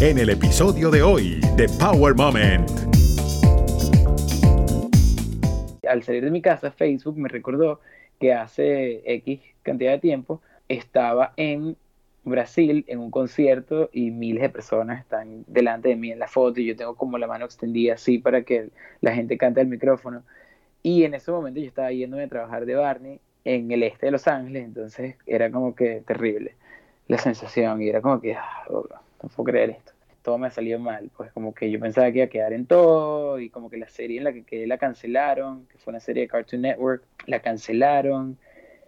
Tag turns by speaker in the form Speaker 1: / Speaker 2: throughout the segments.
Speaker 1: en el episodio de hoy de Power Moment.
Speaker 2: Al salir de mi casa, Facebook me recordó que hace X cantidad de tiempo estaba en Brasil en un concierto y miles de personas están delante de mí en la foto y yo tengo como la mano extendida así para que la gente cante el micrófono. Y en ese momento yo estaba yéndome a trabajar de Barney en el este de Los Ángeles, entonces era como que terrible la sensación y era como que, ah, no puedo creer esto. Todo me ha salido mal, pues como que yo pensaba que iba a quedar en todo y como que la serie en la que quedé la cancelaron, que fue una serie de Cartoon Network, la cancelaron,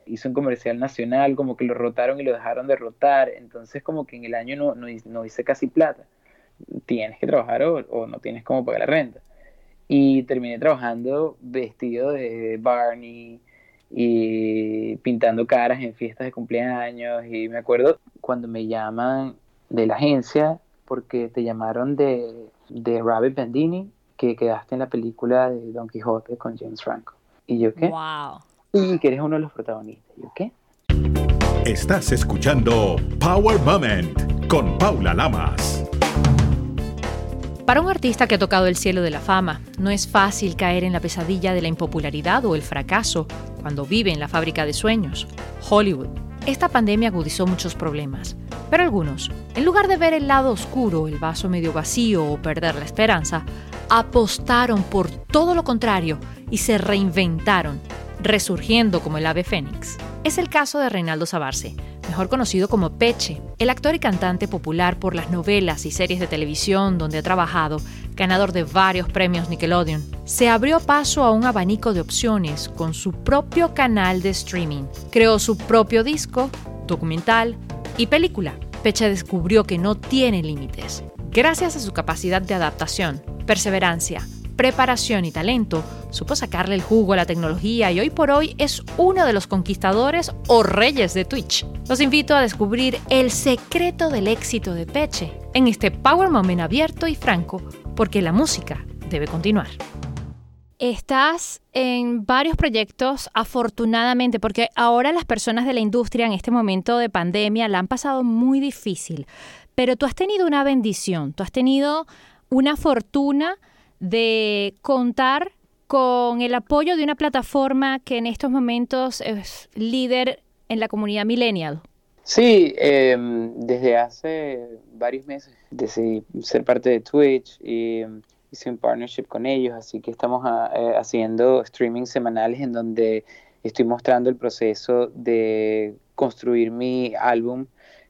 Speaker 2: hizo un comercial nacional, como que lo rotaron y lo dejaron de rotar, entonces como que en el año no, no, hice casi plata. Tienes que trabajar o, o no tienes como pagar la renta. Y terminé trabajando vestido de Barney, y pintando caras en fiestas de cumpleaños. Y me acuerdo cuando me llaman de la agencia, porque te llamaron de, de Rabbit Bandini, que quedaste en la película de Don Quijote con James Franco. ¿Y yo qué?
Speaker 3: ¡Wow!
Speaker 2: Y que eres uno de los protagonistas. ¿Y yo qué?
Speaker 1: Estás escuchando Power Moment con Paula Lamas.
Speaker 3: Para un artista que ha tocado el cielo de la fama, no es fácil caer en la pesadilla de la impopularidad o el fracaso cuando vive en la fábrica de sueños, Hollywood. Esta pandemia agudizó muchos problemas, pero algunos, en lugar de ver el lado oscuro, el vaso medio vacío o perder la esperanza, apostaron por todo lo contrario y se reinventaron, resurgiendo como el ave fénix. Es el caso de Reinaldo Sabarce, mejor conocido como Peche, el actor y cantante popular por las novelas y series de televisión donde ha trabajado, ganador de varios premios Nickelodeon, se abrió paso a un abanico de opciones con su propio canal de streaming. Creó su propio disco, documental y película. Peche descubrió que no tiene límites. Gracias a su capacidad de adaptación, perseverancia, preparación y talento, supo sacarle el jugo a la tecnología y hoy por hoy es uno de los conquistadores o reyes de Twitch. Los invito a descubrir el secreto del éxito de Peche en este Power Moment abierto y franco, porque la música debe continuar. Estás en varios proyectos, afortunadamente, porque ahora las personas de la industria en este momento de pandemia la han pasado muy difícil, pero tú has tenido una bendición, tú has tenido una fortuna de contar con el apoyo de una plataforma que en estos momentos es líder en la comunidad millennial.
Speaker 2: Sí, em, desde hace varios meses decidí ser parte de Twitch y hice un partnership con ellos, así que estamos ah, eh, haciendo streaming semanales en donde estoy mostrando el proceso de construir mi álbum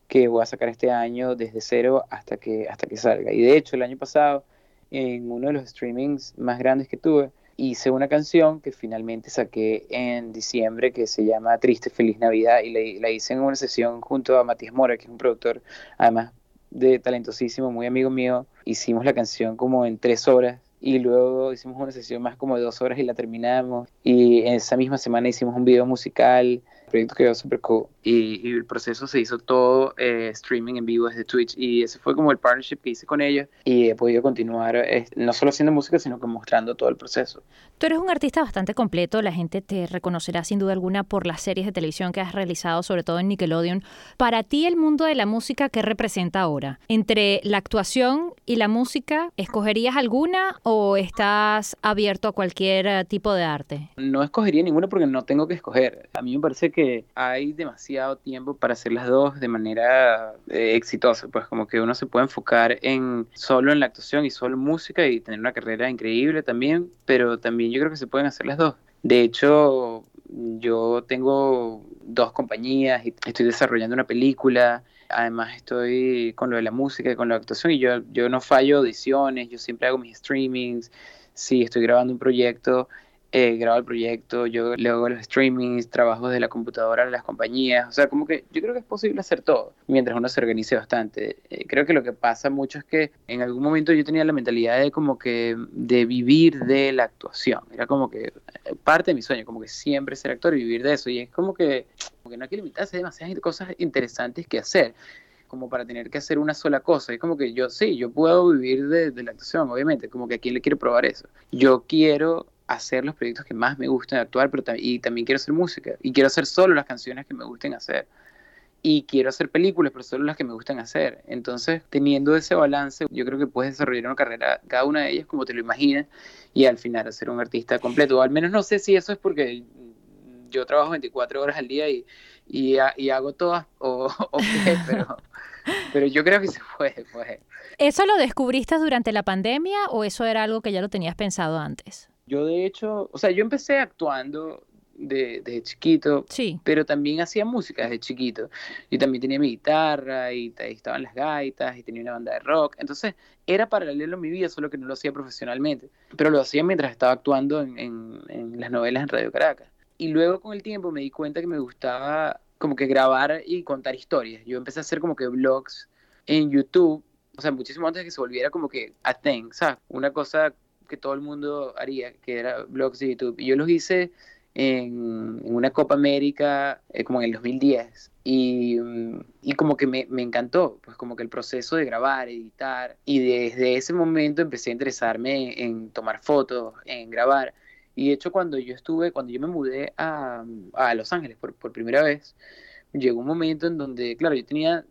Speaker 2: que voy a sacar este año desde cero hasta que, hasta que salga. Y de hecho, el año pasado en uno de los streamings más grandes que tuve, hice una canción que finalmente saqué en diciembre que se llama Triste Feliz Navidad y la, hice en una sesión junto a Matías Mora, que es un productor además de talentosísimo, muy amigo mío. Hicimos la canción como en tres horas y luego hicimos una sesión más como de dos horas y la terminamos. Y en esa misma semana hicimos un video musical, proyecto que quedó súper cool. Y, el proceso se hizo todo eh, streaming en vivo desde Twitch y ese fue como el partnership que hice con ellos y he podido continuar eh, no solo haciendo música, sino que mostrando todo el proceso.
Speaker 3: Tú eres un artista bastante completo, la gente te reconocerá sin duda alguna por las series de televisión que has realizado, sobre todo en Nickelodeon. Para ti, el mundo de la música, ¿qué representa ahora? Entre la actuación y la música, ¿escogerías alguna o estás abierto a cualquier eh, tipo de arte?
Speaker 2: No escogería ninguna porque no tengo que escoger. A mí me parece que hay demasiado tiempo para hacer las dos de manera eh, exitosa, pues como que uno se puede enfocar en solo en la actuación y solo en música y tener una carrera increíble también, pero también yo creo que se pueden hacer las dos. De hecho, yo tengo dos compañías y estoy desarrollando una película. Además estoy con lo de la música y con la actuación y yo, yo no fallo audiciones, yo siempre hago mis streamings. Si estoy grabando un proyecto, eh, grabo el proyecto, yo le hago los streamings, trabajos de la computadora de las compañías, o sea, como que yo creo que es posible hacer todo mientras uno se organice bastante. Eh, creo que lo que pasa mucho es que en algún momento yo tenía la mentalidad de como que de vivir de la actuación, era como que eh, parte de mi sueño, como que siempre ser actor y vivir de eso, y es como que, como que no hay que limitarse, hay demasiadas cosas interesantes que hacer como para tener que hacer una sola cosa. Es como que yo sí, yo puedo vivir de, de, la actuación, obviamente, como que a quién le quiero probar eso. Yo quiero hacer los proyectos que más me gustan actuar, pero y también quiero hacer música y quiero hacer solo las canciones que me gusten hacer. y quiero hacer películas, pero solo las que me gustan hacer. Entonces, teniendo ese balance, yo creo que puedes desarrollar una carrera, cada una de ellas como te lo imaginas, y al final ser un artista completo. O al menos no sé si eso es porque yo trabajo 24 horas al día y, y, y hago todas, o, o qué, pero, pero yo creo que se puede, pues.
Speaker 3: ¿Eso lo descubriste durante la pandemia o eso era algo que ya lo tenías pensado antes?
Speaker 2: Yo de hecho, o sea, yo empecé actuando de, chiquito,
Speaker 3: sí.
Speaker 2: pero también hacía música desde chiquito. Yo también tenía mi guitarra y, estaban las gaitas y tenía una banda de rock. Entonces era paralelo a mi vida, solo que no lo hacía profesionalmente. Pero lo hacía mientras estaba actuando en, en las novelas en Radio Caracas. Y luego con el tiempo me di cuenta que me gustaba como que grabar y contar historias. Yo empecé a hacer como que vlogs en YouTube, o sea, muchísimo antes de que se volviera como que a thing, ¿sabes? Una cosa que todo el mundo haría, que era vlogs de YouTube. Y yo los hice en, una Copa América eh, como en el 2010 y, y como que me, me, encantó, pues como que el proceso de grabar, editar. Y desde ese momento empecé a interesarme en tomar fotos, en grabar. Y de hecho cuando yo estuve, cuando yo me mudé a, a Los Ángeles por, por primera vez, llegó un momento en donde, claro, yo tenía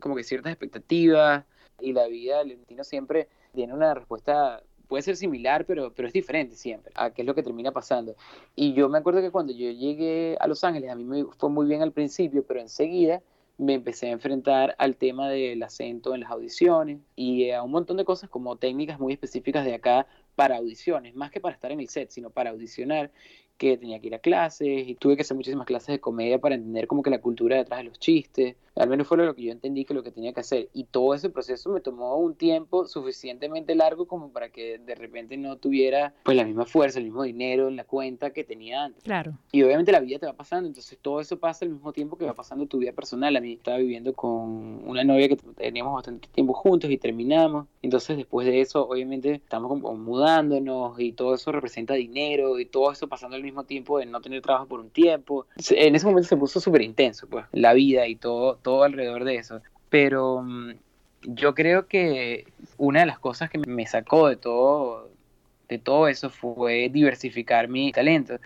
Speaker 2: como que ciertas expectativas y la vida del siempre tiene una respuesta puede ser similar, pero, pero es diferente siempre a qué es lo que termina pasando. Y yo me acuerdo que cuando yo llegué a Los Ángeles, a mí me fue muy bien al principio, pero enseguida me empecé a enfrentar al tema del acento en las audiciones y a un montón de cosas como técnicas muy específicas de acá para audiciones, más que para estar en el set, sino para audicionar que tenía que ir a clases y tuve que hacer muchísimas clases de comedia para entender como que la cultura detrás de los chistes. Al menos fue lo que yo entendí que lo que tenía que hacer. Y todo ese proceso me tomó un tiempo suficientemente largo como para que de repente no tuviera pues la misma fuerza, el mismo dinero en la cuenta que tenía antes.
Speaker 3: Claro.
Speaker 2: Y obviamente la vida te va pasando, entonces todo eso pasa al mismo tiempo que va pasando tu vida personal. A mí estaba viviendo con una novia que teníamos bastante tiempo juntos y terminamos. Entonces después de eso obviamente estamos como mudándonos y todo eso representa dinero y todo eso pasando al mismo tiempo de no tener trabajo por un tiempo. En ese momento se puso súper intenso, pues, la vida y todo, todo alrededor de eso. Pero mm, yo creo que una de las cosas que me sacó de todo, de todo eso fue diversificar mi talento.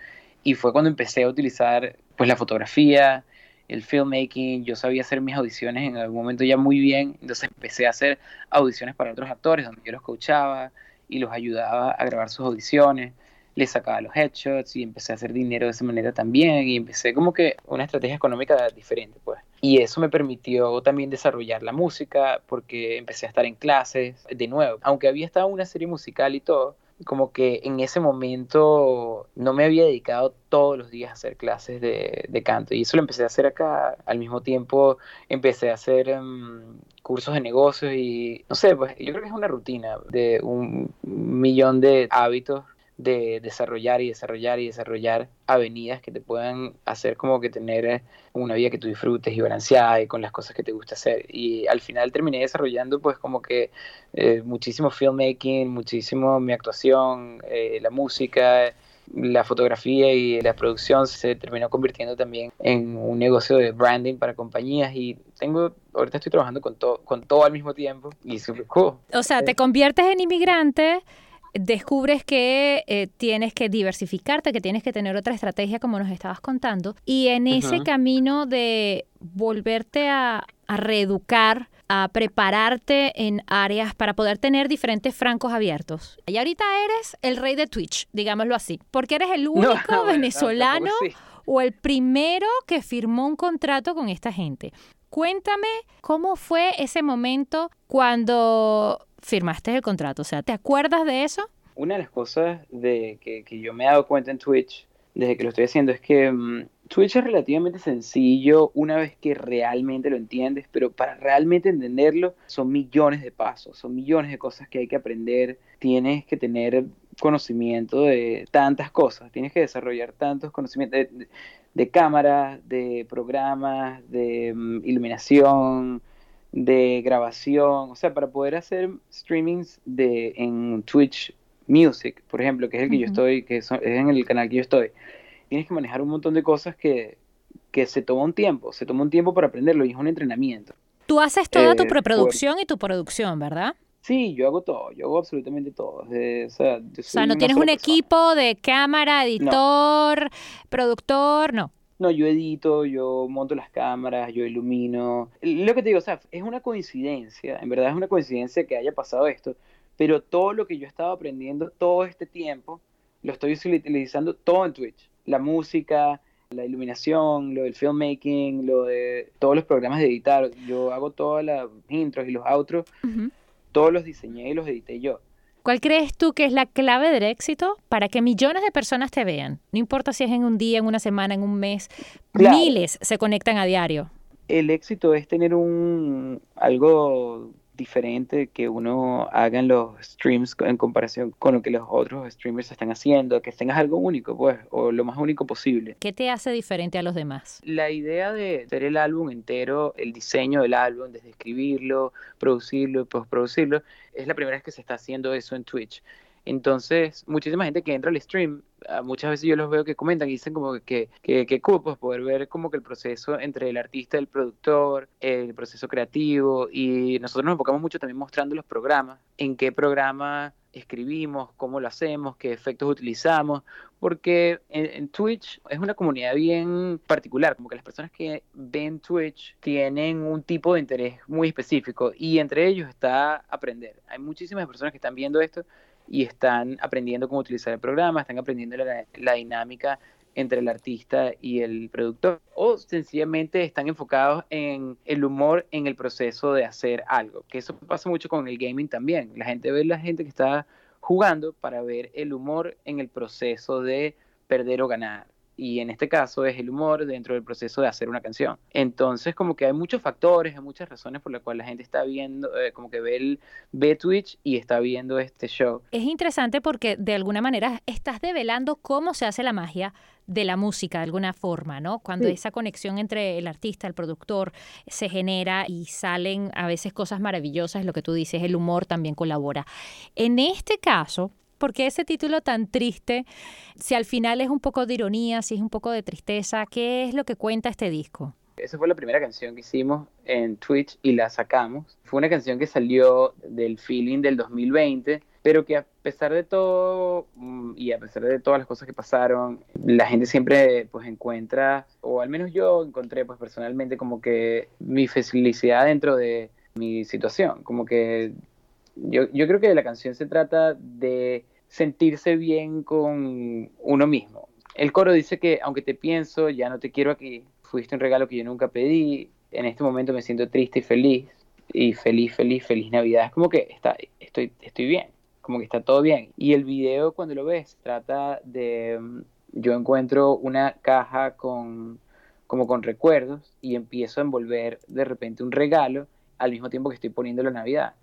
Speaker 2: Y fue cuando empecé a utilizar pues la fotografía, el filmmaking, yo sabía hacer mis audiciones en algún momento ya muy bien, entonces empecé a hacer audiciones para otros actores donde yo los coachaba y los ayudaba a grabar sus audiciones le sacaba los headshots y empecé a hacer dinero de esa manera también y empecé como que una estrategia económica diferente pues. Y eso me permitió también desarrollar la música porque empecé a estar en clases de nuevo. Aunque había estado una serie musical y todo, como que en ese momento no me había dedicado todos los días a hacer clases de, de canto y eso lo empecé a hacer acá. Al mismo tiempo empecé a hacer em, cursos de negocios y no sé, pues yo creo que es una rutina de un millón de hábitos de desarrollar y desarrollar y desarrollar avenidas que te puedan hacer como que tener eh, una vida que tú disfrutes y balanceada y con las cosas que te gusta hacer. Y al final terminé desarrollando pues como que eh, muchísimo filmmaking, muchísimo mi actuación, eh, la música, la fotografía y la producción se terminó convirtiendo también en un negocio de branding para compañías y tengo ahorita estoy trabajando con todo con todo al mismo tiempo y super cool.
Speaker 3: O sea, te conviertes en inmigrante descubres que eh, tienes que diversificarte, que tienes que tener otra estrategia como nos estabas contando, y en ese camino de volverte a, reeducar, a prepararte en áreas para poder tener diferentes francos abiertos. Y ahorita eres el rey de Twitch, digámoslo así, porque eres el único venezolano o el primero que firmó un contrato con esta gente. Cuéntame cómo fue ese momento cuando firmaste el contrato? O sea, ¿te acuerdas de eso?
Speaker 2: Una de las cosas de que, yo me he dado cuenta en Twitch, desde que lo estoy haciendo, es que mm, Twitch es relativamente sencillo una vez que realmente lo entiendes, pero para realmente entenderlo son millones de pasos, son millones de cosas que hay que aprender, tienes que tener conocimiento de tantas cosas, tienes que desarrollar tantos conocimientos de, de cámaras, de programas, de mm, iluminación, de grabación, o sea, para poder hacer streamings de en Twitch Music, por ejemplo, que es el que yo estoy, que es, en el canal que yo estoy, tienes que manejar un montón de cosas que, que se toma un tiempo, se toma un tiempo para aprenderlo y es un entrenamiento.
Speaker 3: Tú haces toda tu eh, preproducción y tu producción, ¿verdad?
Speaker 2: Sí, yo hago todo, yo hago absolutamente todo. o sea,
Speaker 3: no tienes un equipo de cámara, editor, productor, no.
Speaker 2: No, yo edito, yo monto las cámaras, yo ilumino. Lo que te digo, o sea, es una coincidencia, en verdad es una coincidencia que haya pasado esto, pero todo lo que yo estaba aprendiendo todo este tiempo, lo estoy utilizando todo en Twitch. La música, la iluminación, lo del filmmaking, lo de todos los programas de editar. Yo hago todas las intros y los outros, todos los diseñé y los edité yo.
Speaker 3: ¿Cuál crees tú que es la clave del éxito para que millones de personas te vean? No importa si es en un día, en una semana, en un mes, miles se conectan a diario.
Speaker 2: El éxito es tener un algo diferente que uno haga en los streams en comparación con lo que los otros streamers están haciendo, que tengas algo único, pues, o lo más único posible.
Speaker 3: ¿Qué te hace diferente a los demás?
Speaker 2: La idea de hacer el álbum entero, el diseño del álbum, desde escribirlo, producirlo y postproducirlo, es la primera vez que se está haciendo eso en Twitch. Entonces, muchísima gente que entra al stream, ah, muchas veces yo los veo que comentan y dicen como que, que, que cool, pues poder ver como que el proceso entre el artista el productor, el proceso creativo, y nosotros nos enfocamos mucho también mostrando los programas, en qué programa escribimos, cómo lo hacemos, qué efectos utilizamos, porque en, Twitch es una comunidad bien particular, como que las personas que ven Twitch tienen un tipo de interés muy específico y entre ellos está aprender. Hay muchísimas personas que están viendo esto y están aprendiendo cómo utilizar el programa, están aprendiendo la, dinámica entre el artista y el productor, o sencillamente están enfocados en el humor en el proceso de hacer algo, que eso pasa mucho con el gaming también. La gente ve la gente que está jugando para ver el humor en el proceso de perder o ganar y en este caso es el humor dentro del proceso de hacer una canción. Entonces como que hay muchos factores, hay muchas razones por las cuales la gente está viendo, eh, como que ve, el, ve Twitch y está viendo este show.
Speaker 3: Es interesante porque de alguna manera estás develando cómo se hace la magia de la música de alguna forma, ¿no? Cuando esa conexión entre el artista, el productor se genera y salen a veces cosas maravillosas, lo que tú dices, el humor también colabora. En este caso, ¿Por qué ese título tan triste? Si al final es un poco de ironía, si es un poco de tristeza, ¿qué es lo que cuenta este disco?
Speaker 2: Esa fue la primera canción que hicimos en Twitch y la sacamos. Fue una canción que salió del feeling del 2020, pero que a pesar de todo mm, y a pesar de todas las cosas que pasaron, la gente siempre pues encuentra, o al menos yo encontré pues personalmente como que mi felicidad dentro de mi situación, como que yo, yo creo que la canción se trata de sentirse bien con uno mismo. El coro dice que aunque te pienso, ya no te quiero aquí, fuiste un regalo que yo nunca pedí, en este momento me siento triste y feliz, y feliz, feliz, feliz Navidad. Es como que está, estoy, estoy bien, como que está todo bien. Y el video cuando lo ves trata de, mm, yo encuentro una caja con, como con recuerdos y empiezo a envolver de repente un regalo al mismo tiempo que estoy poniendo la Navidad.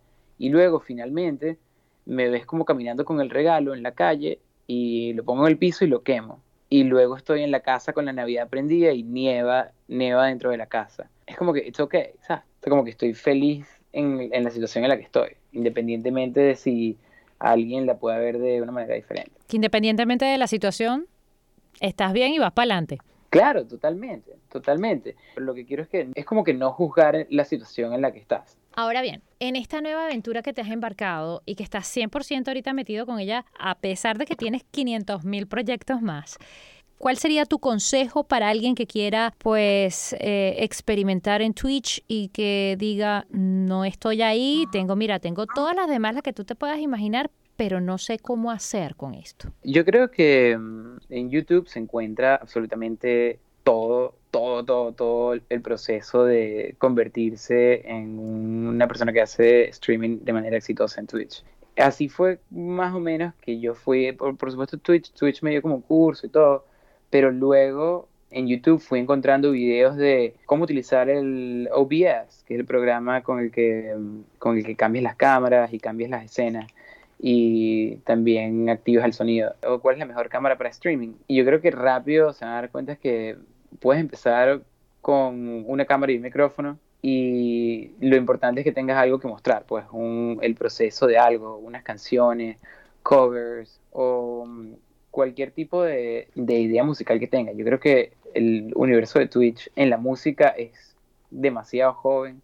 Speaker 2: Y luego finalmente me ves como caminando con el regalo en la calle y lo pongo en el piso y lo quemo. Y luego estoy en la casa con la Navidad prendida y nieva, nieva dentro de la casa. Es como que, it's okay, ¿sabes? Es como que estoy feliz en, en la situación en la que estoy, independientemente de si alguien la pueda ver de una manera diferente.
Speaker 3: Que independientemente de la situación, estás bien y vas para adelante.
Speaker 2: Claro, totalmente, totalmente. Pero lo que quiero es que es como que no juzgar la situación en la que estás.
Speaker 3: Ahora bien, en esta nueva aventura que te has embarcado y que estás 100% ahorita metido con ella, a pesar de que tienes 500 mil proyectos más, ¿cuál sería tu consejo para alguien que quiera pues eh, experimentar en Twitch y que diga, no estoy ahí, tengo, mira, tengo todas las demás las que tú te puedas imaginar, pero no sé cómo hacer con esto?
Speaker 2: Yo creo que mm, en YouTube se encuentra absolutamente todo, todo, todo, todo el proceso de convertirse en una persona que hace streaming de manera exitosa en Twitch. Así fue más o menos que yo fui, por, supuesto Twitch, Twitch me dio como un curso y todo, pero luego en YouTube fui encontrando videos de cómo utilizar el OBS, que es el programa con el que, con el que cambias las cámaras y cambias las escenas y también activas el sonido. O cuál es la mejor cámara para streaming. Y yo creo que rápido se van a dar cuenta que puedes empezar con una cámara y un micrófono y lo importante es que tengas algo que mostrar, pues un, el proceso de algo, unas canciones, covers o mm, cualquier tipo de, de idea musical que tengas. Yo creo que el universo de Twitch en la música es demasiado joven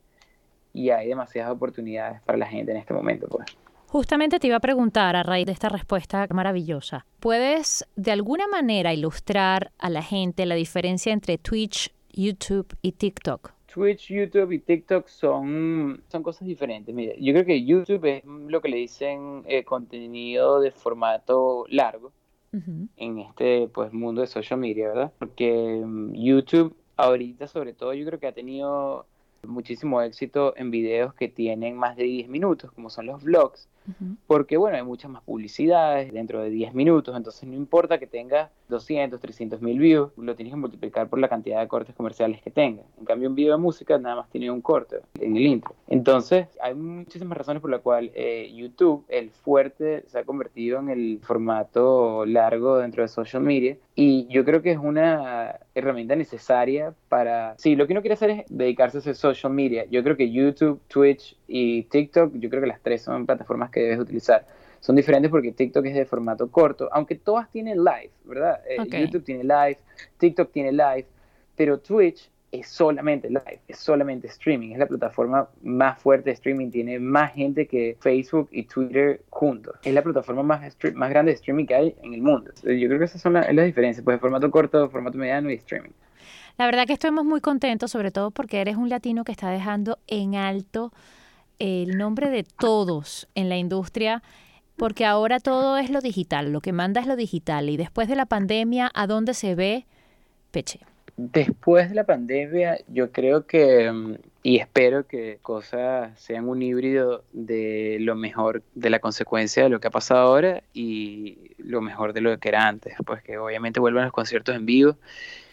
Speaker 2: y hay demasiadas oportunidades para la gente en este momento, pues.
Speaker 3: Justamente te iba a preguntar a raíz de esta respuesta maravillosa, ¿puedes de alguna manera ilustrar a la gente la diferencia entre Twitch, YouTube y TikTok?
Speaker 2: Twitch, YouTube y TikTok son, son cosas diferentes. Mira, yo creo que YouTube es lo que le dicen eh, contenido de formato largo en este pues mundo de social media, ¿verdad? Porque mm, YouTube ahorita sobre todo yo creo que ha tenido muchísimo éxito en videos que tienen más de 10 minutos, como son los vlogs, porque bueno, hay muchas más publicidades dentro de 10 minutos, entonces no importa que tenga 200, 300 mil views, lo tienes que multiplicar por la cantidad de cortes comerciales que tenga. En cambio, un video de música nada más tiene un corte en el intro. Entonces, hay muchísimas razones por las cuales eh, YouTube, el fuerte, se ha convertido en el formato largo dentro de social media y yo creo que es una herramienta necesaria para, si lo que uno quiere hacer es dedicarse a hacer social media, yo creo que YouTube, Twitch y TikTok, yo creo que las tres son plataformas que debes utilizar. Son diferentes porque TikTok es de formato corto, aunque todas tienen live, ¿verdad? Eh, YouTube tiene live, TikTok tiene live, pero Twitch es solamente live, es solamente streaming, es la plataforma más fuerte de streaming, tiene más gente que Facebook y Twitter juntos. Es la plataforma más, más grande de streaming que hay en el mundo. Yo creo que esas son las diferencias, pues formato corto, formato mediano y streaming.
Speaker 3: La verdad que estamos muy contentos, sobre todo porque eres un latino que está dejando en alto el nombre de todos en la industria porque ahora todo es lo digital, lo que manda es lo digital y después de la pandemia, ¿a dónde se ve Peche?
Speaker 2: Después de la pandemia, yo creo que mm, y espero que cosas sean un híbrido de lo mejor, de la consecuencia de lo que ha pasado ahora y lo mejor de lo que era antes, pues que obviamente vuelvan los conciertos en vivo.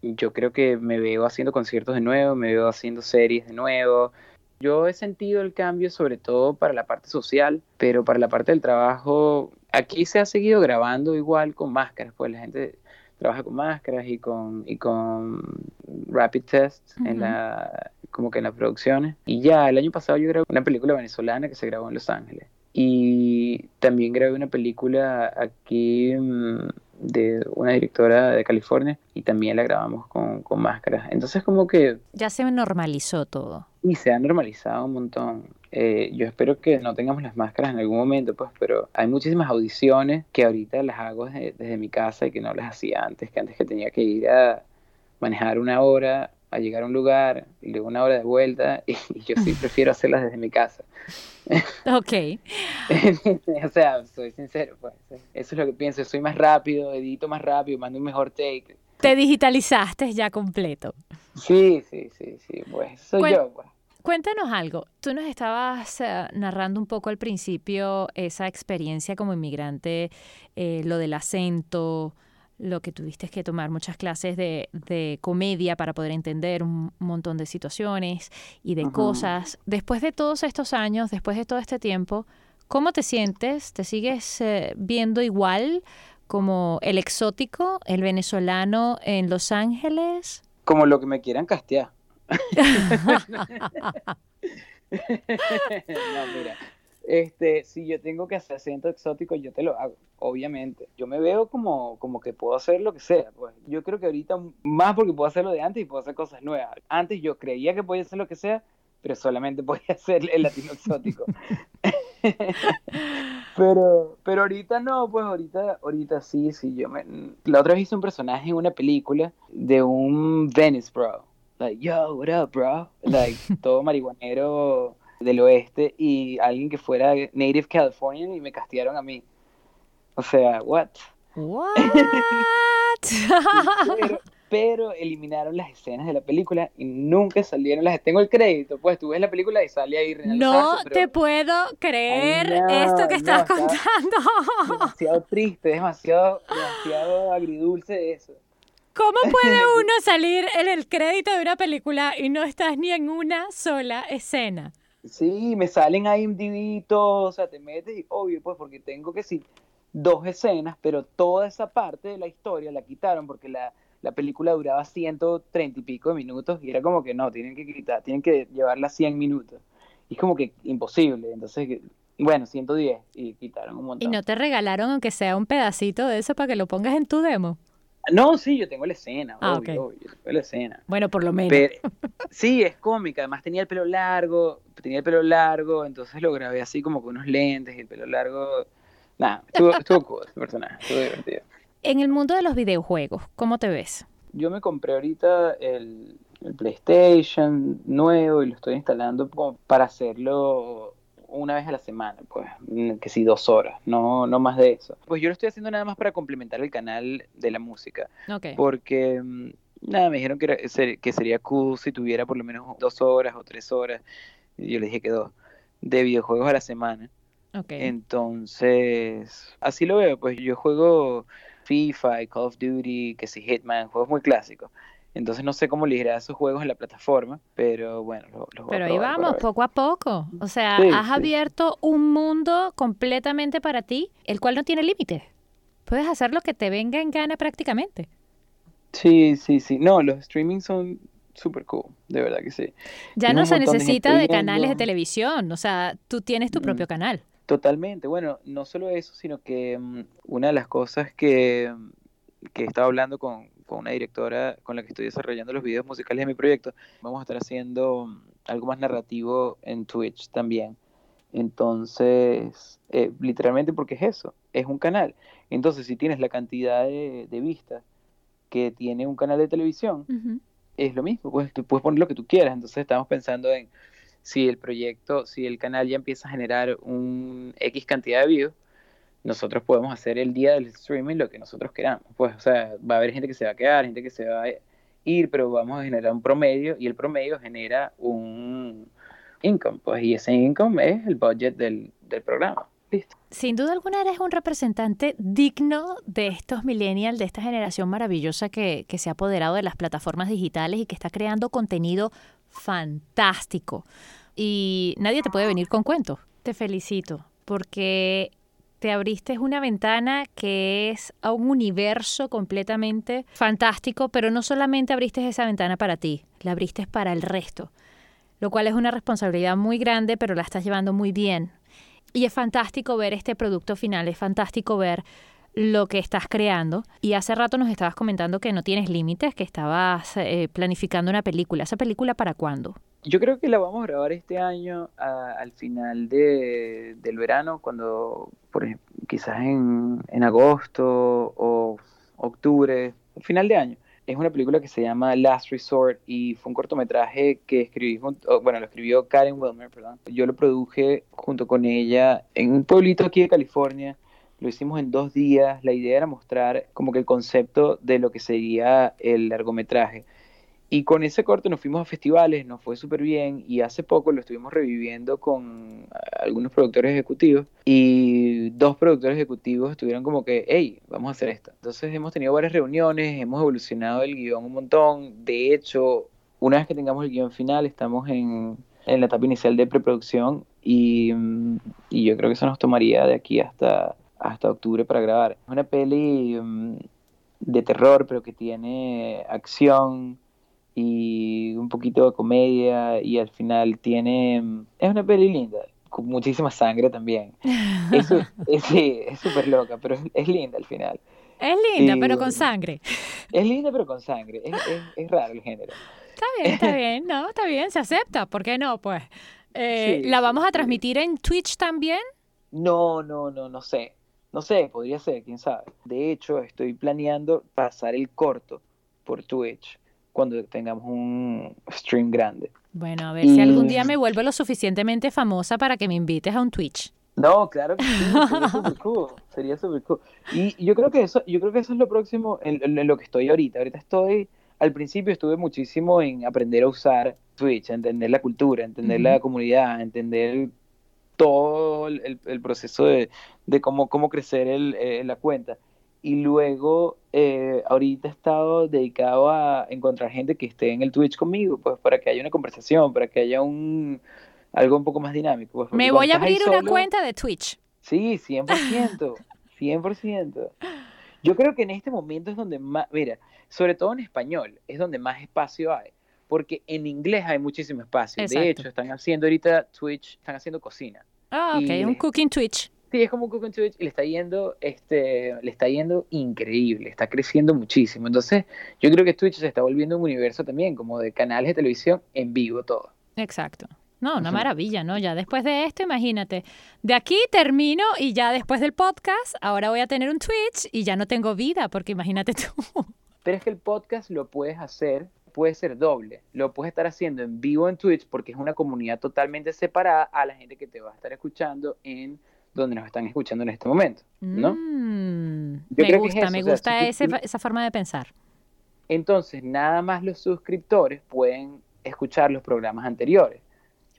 Speaker 2: Yo creo que me veo haciendo conciertos de nuevo, me veo haciendo series de nuevo, yo he sentido el cambio sobre todo para la parte social, pero para la parte del trabajo, aquí se ha seguido grabando igual con máscaras, pues la gente trabaja con máscaras y con, y con rapid tests en la, como que en las producciones. Y ya el año pasado yo grabé una película venezolana que se grabó en Los Ángeles. Y también grabé una película aquí de una directora de California y también la grabamos con, con máscaras. Entonces como que...
Speaker 3: Ya se normalizó todo.
Speaker 2: Y se ha normalizado un montón. Eh, yo espero que no tengamos las máscaras en algún momento, pues, pero hay muchísimas audiciones que ahorita las hago desde, mi casa y que no las hacía antes, que antes que tenía que ir a manejar una hora a llegar a un lugar y luego una hora de vuelta y, yo sí prefiero hacerlas desde mi casa.
Speaker 3: Ok.
Speaker 2: o sea, soy sincero, pues. Eso es lo que pienso. Soy más rápido, edito más rápido, mando un mejor take.
Speaker 3: Te digitalizaste ya completo.
Speaker 2: Sí, sí, sí, sí, pues soy yo, pues.
Speaker 3: Cuéntanos algo. Tú nos estabas eh, narrando un poco al principio esa experiencia como inmigrante, eh, lo del acento, lo que tuviste que tomar muchas clases de, de comedia para poder entender un montón de situaciones y de cosas. Después de todos estos años, después de todo este tiempo, ¿cómo te sientes? ¿Te sigues eh, viendo igual como el exótico, el venezolano en Los Ángeles?
Speaker 2: Como lo que me quieran castear. no, mira. Este, si yo tengo que hacer acento exótico, yo te lo hago, obviamente. Yo me veo como, como que puedo hacer lo que sea. Pues. Yo creo que ahorita más porque puedo hacer lo de antes y puedo hacer cosas nuevas. Antes yo creía que podía hacer lo que sea, pero solamente podía hacer el latino exótico. pero, pero ahorita no, pues ahorita, ahorita sí, sí. Yo me... La otra vez hice un personaje en una película de un Venice Bro like, yo, what up, bro? Like, todo marihuanero del oeste y alguien que fuera native Californian y me castigaron a mí. O sea, what?
Speaker 3: What?
Speaker 2: pero, eliminaron las escenas de la película y nunca salieron las tengo el crédito pues tú ves la película y sale ahí
Speaker 3: no te puedo creer esto que estás contando
Speaker 2: demasiado triste demasiado demasiado agridulce eso
Speaker 3: ¿Cómo puede uno salir en el crédito de una película y no estás ni en una sola escena?
Speaker 2: Sí, me salen ahí todo, o sea, te metes y obvio, pues porque tengo que decir dos escenas, pero toda esa parte de la historia la quitaron porque la, la película duraba 130 y pico de minutos y era como que no, tienen que quitar, tienen que llevarla 100 minutos. Y es como que imposible, entonces, bueno, 110 y quitaron un montón.
Speaker 3: ¿Y no te regalaron aunque sea un pedacito de eso para que lo pongas en tu demo?
Speaker 2: No, sí, yo tengo la escena,
Speaker 3: Ah,
Speaker 2: obvio,
Speaker 3: ok.
Speaker 2: obvio, yo tengo la escena.
Speaker 3: Bueno, por lo menos.
Speaker 2: Pero, sí, es cómica, además tenía el pelo largo, tenía el pelo largo, entonces lo grabé así como con unos lentes y el pelo largo. Nada, estuvo, estuvo cool ese personaje, estuvo divertido.
Speaker 3: En el mundo de los videojuegos, ¿cómo te ves?
Speaker 2: Yo me compré ahorita el, el PlayStation nuevo y lo estoy instalando como para hacerlo una vez a la semana, pues, mm, que sí, dos horas, no, no más de eso. Pues yo lo estoy haciendo nada más para complementar el canal de la música. Porque mm, nada, me dijeron que, era- que sería cool si tuviera por lo menos dos horas o tres horas, y yo les dije que dos, de videojuegos a la semana. Entonces, así lo veo, pues yo juego FIFA Call of Duty, que si Hitman, juegos muy clásicos. Entonces no sé cómo liderar esos juegos en la plataforma, pero bueno, lo- los voy a
Speaker 3: Pero ahí vamos, poco a poco. O sea,
Speaker 2: Sí,
Speaker 3: has
Speaker 2: sí.
Speaker 3: abierto un mundo completamente para ti, el cual no tiene límites. Puedes hacer lo que te venga en gana prácticamente.
Speaker 2: Sí, sí, sí. No, los streaming son súper cool, de verdad que sí.
Speaker 3: Ya
Speaker 2: Tienes
Speaker 3: no se
Speaker 2: de
Speaker 3: necesita de canales de televisión. O sea, tú tienes tu
Speaker 2: Mm.
Speaker 3: propio canal.
Speaker 2: Totalmente. Bueno, no solo eso, sino que mm, una de las cosas que, mm, que he estado hablando con, con una directora con la que estoy desarrollando los videos musicales de mi proyecto, vamos a estar haciendo mm, algo más narrativo en Twitch también. Entonces, eh, literalmente porque es eso, es un canal. Entonces, si tienes la cantidad de, de vistas que tiene un canal de televisión, es lo mismo, pues tú puedes poner lo que tú quieras. Entonces estamos pensando en si el proyecto, si el canal ya empieza a generar un X cantidad de views, nosotros podemos hacer el día del streaming lo que nosotros queramos. Pues, o sea, va a haber gente que se va a quedar, gente que se va a ir, pero vamos a generar un promedio y el promedio genera un income, pues, y ese income es el budget del, del programa. Listo.
Speaker 3: Sin duda alguna eres un representante digno de estos millennials, de esta generación maravillosa que, que se ha apoderado de las plataformas digitales y que está creando contenido fantástico. Y nadie te puede venir con cuentos. Te felicito porque te abriste una ventana que es a un universo completamente fantástico, pero no solamente abriste esa ventana para ti, la abriste para el resto, lo cual es una responsabilidad muy grande, pero la estás llevando muy bien. Y es fantástico ver este producto final, es fantástico ver lo que estás creando. Y hace rato nos estabas comentando que no tienes límites, que estabas eh, planificando una película. ¿Esa película para cuándo?
Speaker 2: Yo creo que la vamos a grabar este año al final de, del verano, cuando, por quizás en, en agosto o octubre, al final de año. Es una película que se llama Last Resort y fue un cortometraje que escribí, junto- bueno, lo escribió Karen Wilmer, perdón. Yo lo produje junto con ella en un pueblito aquí de California. Lo hicimos en dos días. La idea era mostrar como que el concepto de lo que sería el largometraje. Y con ese corto nos fuimos a festivales, nos fue súper bien y hace poco lo estuvimos reviviendo con ah, algunos productores ejecutivos y dos productores ejecutivos estuvieron como que, hey, vamos a hacer esto. Entonces hemos tenido varias reuniones, hemos evolucionado el guion un montón. De hecho, una vez que tengamos el guion final, estamos en, en la etapa inicial de preproducción y, y yo creo que eso nos tomaría de aquí hasta, hasta octubre para grabar. Es una peli mm, de terror, pero que tiene acción y un poquito de comedia y al final tiene es una peli linda con muchísima sangre también eso es, sí, es súper loca pero es, es linda al final
Speaker 3: Es linda,
Speaker 2: Y-
Speaker 3: pero con sangre.
Speaker 2: es linda pero con sangre es, es, es raro el género
Speaker 3: Está bien, está bien, no, está bien, se acepta, ¿por qué no? Pues Eh,
Speaker 2: Sí,
Speaker 3: la vamos a
Speaker 2: sí.
Speaker 3: transmitir en Twitch también.
Speaker 2: no no no no sé no sé podría ser quién sabe de hecho estoy planeando pasar el corto por Twitch cuando tengamos un stream grande
Speaker 3: Bueno, a ver si algún día me vuelvo lo suficientemente famosa para que me invites a un Twitch.
Speaker 2: No, claro que sí, sería súper cool, sería cool. Y yo creo que eso, yo creo que eso es lo próximo en, lo que estoy ahorita. Ahorita estoy, al principio estuve muchísimo en aprender a usar Twitch, entender la cultura, entender la comunidad, entender todo el, el- el proceso de, de cómo, cómo crecer el, eh, la cuenta. Y luego, eh, ahorita he estado dedicado a encontrar gente que esté en el Twitch conmigo, pues para que haya una conversación, para que haya un algo un poco más dinámico. pues,
Speaker 3: Me voy a abrir una cuenta de Twitch.
Speaker 2: Sí, 100%, 100%. Yo creo que en este momento es donde más, mira, sobre todo en español, es donde más espacio hay, porque en inglés hay muchísimo espacio.
Speaker 3: Exacto.
Speaker 2: De hecho, están haciendo ahorita Twitch, están haciendo cocina.
Speaker 3: Ah, ok,
Speaker 2: Y-
Speaker 3: un cooking Twitch.
Speaker 2: Sí, es como Cook y le está yendo, este, le está yendo increíble, está creciendo muchísimo. Entonces, yo creo que Twitch se está volviendo un universo también, como de canales de televisión en vivo todo.
Speaker 3: Exacto. No, una maravilla, ¿no? Ya después de esto, imagínate, de aquí termino y ya después del podcast, ahora voy a tener un Twitch y ya no tengo vida, porque imagínate tú.
Speaker 2: Pero es que el podcast lo puedes hacer, puede ser doble. Lo puedes estar haciendo en vivo en Twitch porque es una comunidad totalmente separada a la gente que te va a estar escuchando en donde nos están escuchando en este momento, ¿no?
Speaker 3: Mm, me gusta, me gusta esa forma de pensar.
Speaker 2: Entonces, nada más los suscriptores pueden escuchar los programas anteriores.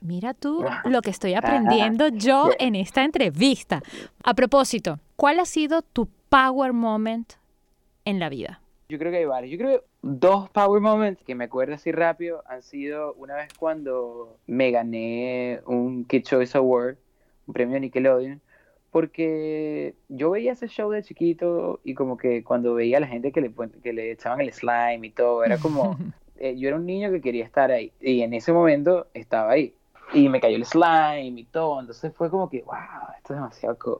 Speaker 3: Mira tú lo que estoy aprendiendo yo en esta entrevista. A propósito, ¿cuál ha sido tu power moment en la vida?
Speaker 2: Yo creo que hay varios. Yo creo que dos power moments que me acuerdo así rápido han sido una vez cuando me gané un Kid Choice Award, un premio Nickelodeon, porque yo veía ese show de chiquito y como que cuando veía a la gente que le, que le echaban el slime y todo, era como, eh, yo era un niño que quería estar ahí y en ese momento estaba ahí y me cayó el slime y todo, entonces fue como que, wow, esto es demasiado cool.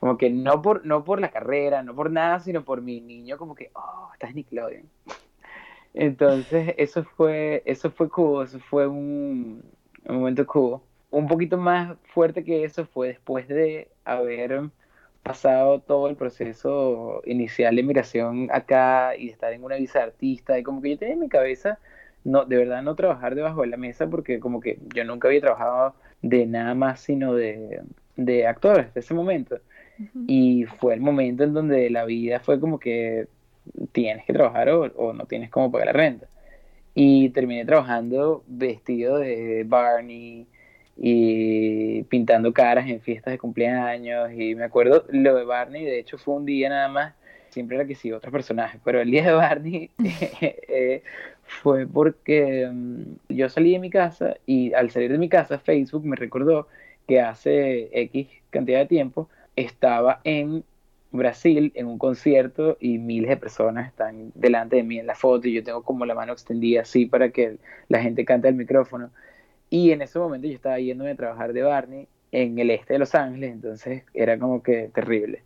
Speaker 2: Como que no por, no por la carrera, no por nada, sino por mi niño, como que, oh, estás Nickelodeon. Entonces, eso fue, eso fue cool, eso fue un, un momento cool. Un poquito más fuerte que eso fue después de haber pasado todo el proceso inicial de migración acá y de estar en una visa de artista. Y como que yo tenía en mi cabeza no de verdad no trabajar debajo de la mesa porque como que yo nunca había trabajado de nada más sino de, de actores de ese momento. Y fue el momento en donde la vida fue como que tienes que trabajar o, no tienes cómo pagar la renta. Y terminé trabajando vestido de Barney y pintando caras en fiestas de cumpleaños. Y me acuerdo lo de Barney, de hecho fue un día nada más, siempre era que sí, otros personajes, pero el día de Barney eh, fue porque mm, yo salí de mi casa y al salir de mi casa Facebook me recordó que hace X cantidad de tiempo estaba en Brasil en un concierto y miles de personas están delante de mí en la foto y yo tengo como la mano extendida así para que la gente cante el micrófono. Y en ese momento yo estaba yéndome a trabajar de Barney en el este de Los Ángeles, entonces era como que terrible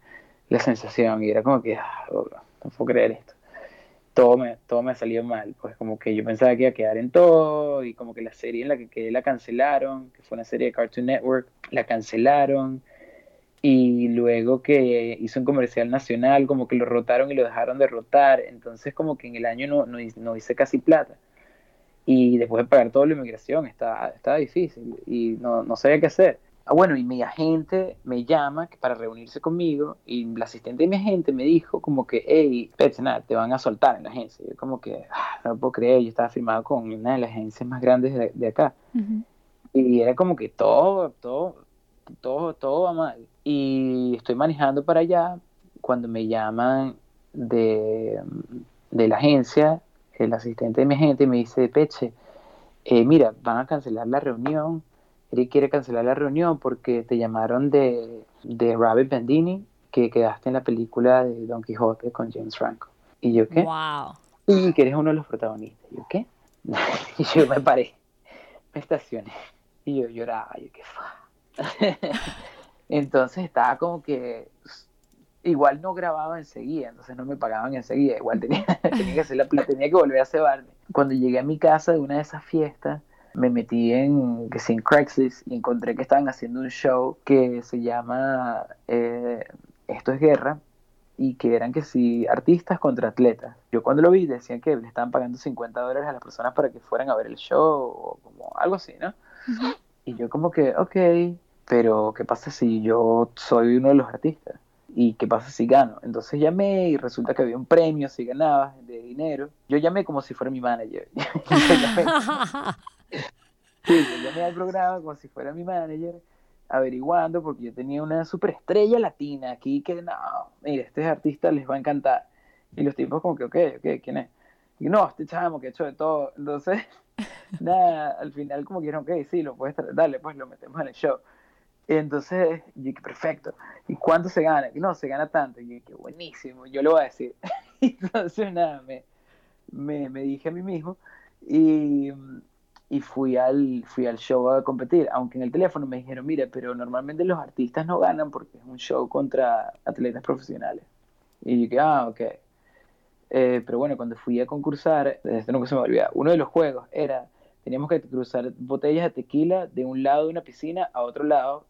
Speaker 2: la sensación y era como que, ah, no puedo creer esto. Todo me, todo me salió mal, pues como que yo pensaba que iba a quedar en todo y como que la serie en la que quedé la cancelaron, que fue una serie de Cartoon Network, la cancelaron y luego que hizo un comercial nacional, como que lo rotaron y lo dejaron de rotar, entonces como que en el año no, no, hice casi plata. Y después de pagar toda la inmigración, estaba, estaba difícil y no, no sabía qué hacer. Ah, bueno, y mi agente me llama para reunirse conmigo y la asistente de mi agente me dijo como que, hey, nada, te van a soltar en la agencia. Yo como que, ah, no puedo creer, yo estaba firmado con una de las agencias más grandes de, de acá. Y era como que todo, todo, todo, todo va mal. Y estoy manejando para allá cuando me llaman de, de la agencia, el asistente de mi agente me dice, Peche, eh, mira, van a cancelar la reunión. Eric quiere cancelar la reunión porque te llamaron de, de Rabbit Bandini, que quedaste en la película de Don Quijote con James Franco. Y yo, ¿qué?
Speaker 3: Wow.
Speaker 2: Y que eres uno de los protagonistas. Y yo, ¿qué? y yo me paré, me estacioné. Y yo lloraba, yo, ¿qué fue? entonces estaba como que igual no grababa enseguida, entonces no me pagaban enseguida, igual tenía, que hacer la tenía que volver a cebarme. Cuando llegué a mi casa de una de esas fiestas, me metí en, que Craigslist y encontré que estaban haciendo un show que se llama eh, Esto es Guerra y que eran que si artistas contra atletas. Yo cuando lo vi decían que le estaban pagando 50 dólares a las personas para que fueran a ver el show o como algo así, ¿no? Y yo como que, ok, pero ¿qué pasa si yo soy uno de los artistas? ¿Y qué pasa si gano? Entonces llamé y resulta que había un premio si ganaba de dinero. Yo llamé como si fuera mi manager. sí, yo llamé al programa como si fuera mi manager, averiguando, porque yo tenía una superestrella latina aquí que, no, mira, este artista les va a encantar. Y los tipos como que, ok, ok, ¿quién es? Y no, este chamo que ha hecho de todo. Entonces, nada, al final como que dijeron, ok, sí, lo puedes dale, pues lo metemos en el show. Entonces, yo dije, perfecto. ¿Y cuánto se gana? Y no, se gana tanto. Y yo dije, buenísimo, yo lo voy a decir. Entonces, nada, me, me, me, dije a mí mismo. Y y fui al, fui al show a competir, aunque en el teléfono me dijeron, mira, pero normalmente los artistas no ganan porque es un show contra atletas profesionales. Y yo dije, ah, ok. Eh, pero bueno, cuando fui a concursar, esto nunca se me olvida, uno de los juegos era, teníamos que cruzar botellas de tequila de un lado de una piscina a otro lado,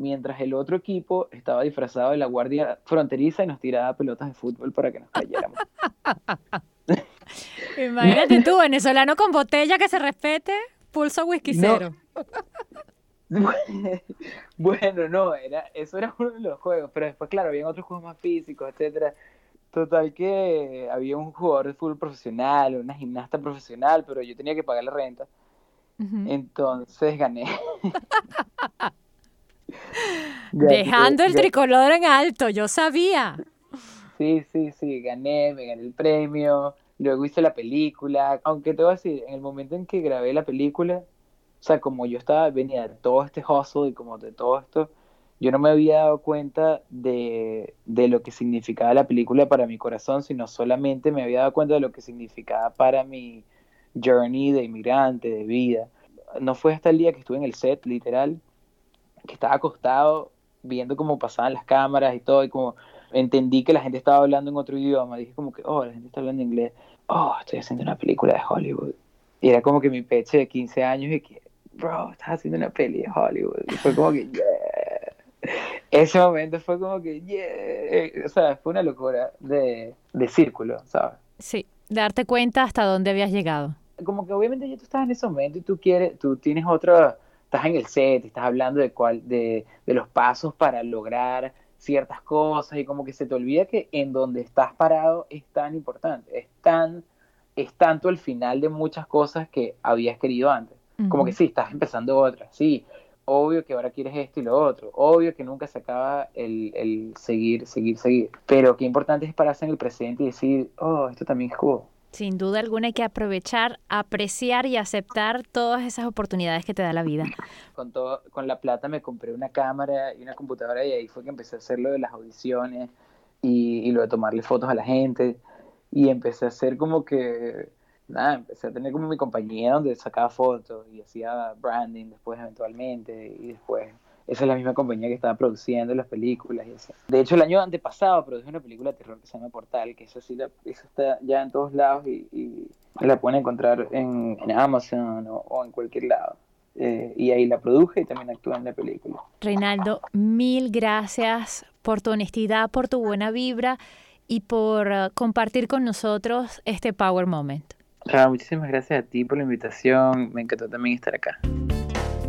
Speaker 2: mientras el otro equipo estaba disfrazado de la guardia fronteriza y nos tiraba pelotas de fútbol para que nos cayéramos.
Speaker 3: Imagínate tú, venezolano con botella que se respete, pulso whisky cero.
Speaker 2: bueno, no, era, eso era uno de los juegos, pero después, claro, había otros juegos más físicos, etcétera. Total que había un jugador de fútbol profesional, una gimnasta profesional, pero yo tenía que pagar la renta. Entonces gané.
Speaker 3: Dejando el tricolor en alto, yo sabía.
Speaker 2: Sí, sí, sí, gané, me gané el premio, luego hice la película, aunque te voy a decir, en el momento en que grabé la película, o sea, como yo estaba, venía de todo este hustle y como de todo esto, yo no me había dado cuenta de, de, lo que significaba la película para mi corazón, sino solamente me había dado cuenta de lo que significaba para mi journey de inmigrante, de vida. No fue hasta el día que estuve en el set, literal, que estaba acostado viendo cómo pasaban las cámaras y todo, y como entendí que la gente estaba hablando en otro idioma, dije como que, oh, la gente está hablando inglés, oh, estoy haciendo una película de Hollywood. Y era como que mi peche de 15 años y que, bro, estás haciendo una peli de Hollywood. Y fue como que, yeah. Ese momento fue como que, yeah. O sea, fue una locura de, de círculo, ¿sabes?
Speaker 3: Sí, darte cuenta hasta dónde habías llegado.
Speaker 2: Como que obviamente ya tú estás en ese momento y tú quieres, tú tienes otra, estás en el set, estás hablando de cuál, de, de los pasos para lograr ciertas cosas y como que se te olvida que en donde estás parado es tan importante, es tan, es tanto el final de muchas cosas que habías querido antes. Como que sí, estás empezando otra, sí, obvio que ahora quieres esto y lo otro, obvio que nunca se acaba el, el seguir, seguir, seguir, pero qué importante es pararse en el presente y decir, oh, esto también es cool.
Speaker 3: Sin duda alguna hay que aprovechar, apreciar y aceptar todas esas oportunidades que te da la vida.
Speaker 2: Con, todo, con la plata me compré una cámara y una computadora y ahí fue que empecé a hacer lo de las audiciones y, y lo de tomarle fotos a la gente y empecé a hacer como que, nada, empecé a tener como mi compañía donde sacaba fotos y hacía branding después eventualmente y después esa es la misma compañía que estaba produciendo las películas y eso. De hecho, el año antepasado produje una película de terror que se llama Portal, que eso sí, la, eso está ya en todos lados y, la pueden encontrar en, Amazon o, en cualquier lado. Eh, y ahí la produje y también actué en la película.
Speaker 3: Reinaldo, mil gracias por tu honestidad, por tu buena vibra y por uh, compartir con nosotros este Power Moment.
Speaker 2: Ah, muchísimas gracias a ti por la invitación. Me encantó también estar acá.